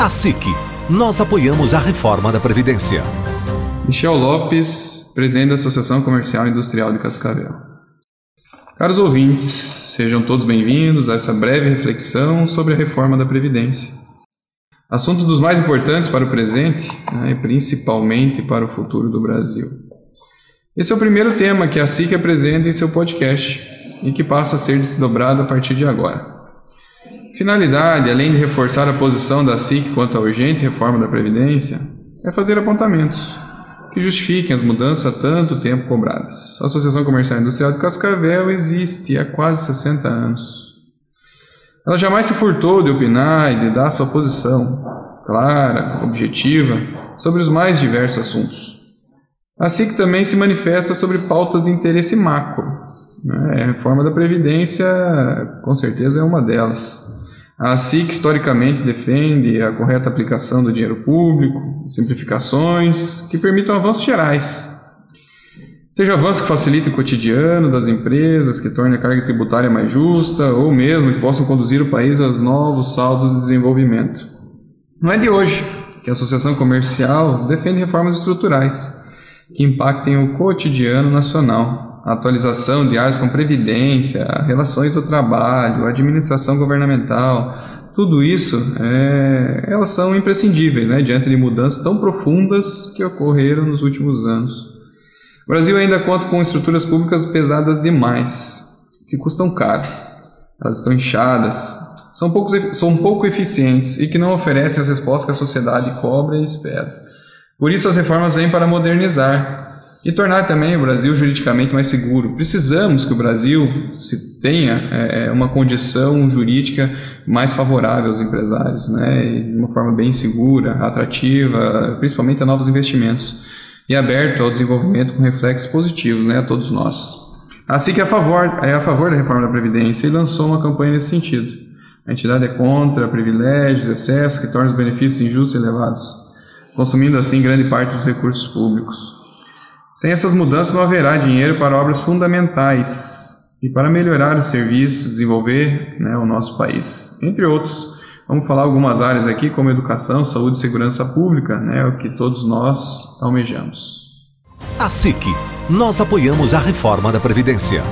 A SIC. Nós apoiamos a reforma da Previdência. Michel Lopes, presidente da Associação Comercial e Industrial de Cascavel. Caros ouvintes, sejam todos bem-vindos a essa breve reflexão sobre a reforma da Previdência. Assunto dos mais importantes para o presente né, e principalmente para o futuro do Brasil. Esse é o primeiro tema que a SIC apresenta em seu podcast e que passa a ser desdobrado a partir de agora. Finalidade, além de reforçar a posição da SIC quanto à urgente reforma da Previdência, é fazer apontamentos que justifiquem as mudanças há tanto tempo cobradas. A Associação Comercial e Industrial de Cascavel existe há quase 60 anos. Ela jamais se furtou de opinar e de dar sua posição, clara, objetiva, sobre os mais diversos assuntos. A SIC também se manifesta sobre pautas de interesse macro. Né? A reforma da Previdência, com certeza, é uma delas. A SIC historicamente defende a correta aplicação do dinheiro público, simplificações que permitam avanços gerais. Seja avanços que facilitem o cotidiano das empresas, que tornem a carga tributária mais justa, ou mesmo que possam conduzir o país aos novos saldos de desenvolvimento. Não é de hoje que a Associação Comercial defende reformas estruturais que impactem o cotidiano nacional, atualização de áreas como previdência, relações do trabalho, administração governamental, tudo isso é, elas são imprescindíveis né, diante de mudanças tão profundas que ocorreram nos últimos anos. O Brasil ainda conta com estruturas públicas pesadas demais, que custam caro. Elas estão inchadas, são, poucos, são pouco eficientes e que não oferecem as respostas que a sociedade cobra e espera. Por isso, as reformas vêm para modernizar e tornar também o Brasil juridicamente mais seguro. Precisamos que o Brasil se tenha é, uma condição jurídica mais favorável aos empresários, né, de uma forma bem segura, atrativa, principalmente a novos investimentos e aberto ao desenvolvimento com reflexos positivos, né, a todos nós. Assim que é a favor é a favor da reforma da previdência e lançou uma campanha nesse sentido. A entidade é contra privilégios, excessos que tornam os benefícios injustos e elevados, consumindo assim grande parte dos recursos públicos. Sem essas mudanças, não haverá dinheiro para obras fundamentais e para melhorar o serviço, desenvolver né, o nosso país, entre outros. Vamos falar algumas áreas aqui, como educação, saúde e segurança pública, né, o que todos nós almejamos. A SIC. Nós apoiamos a reforma da Previdência.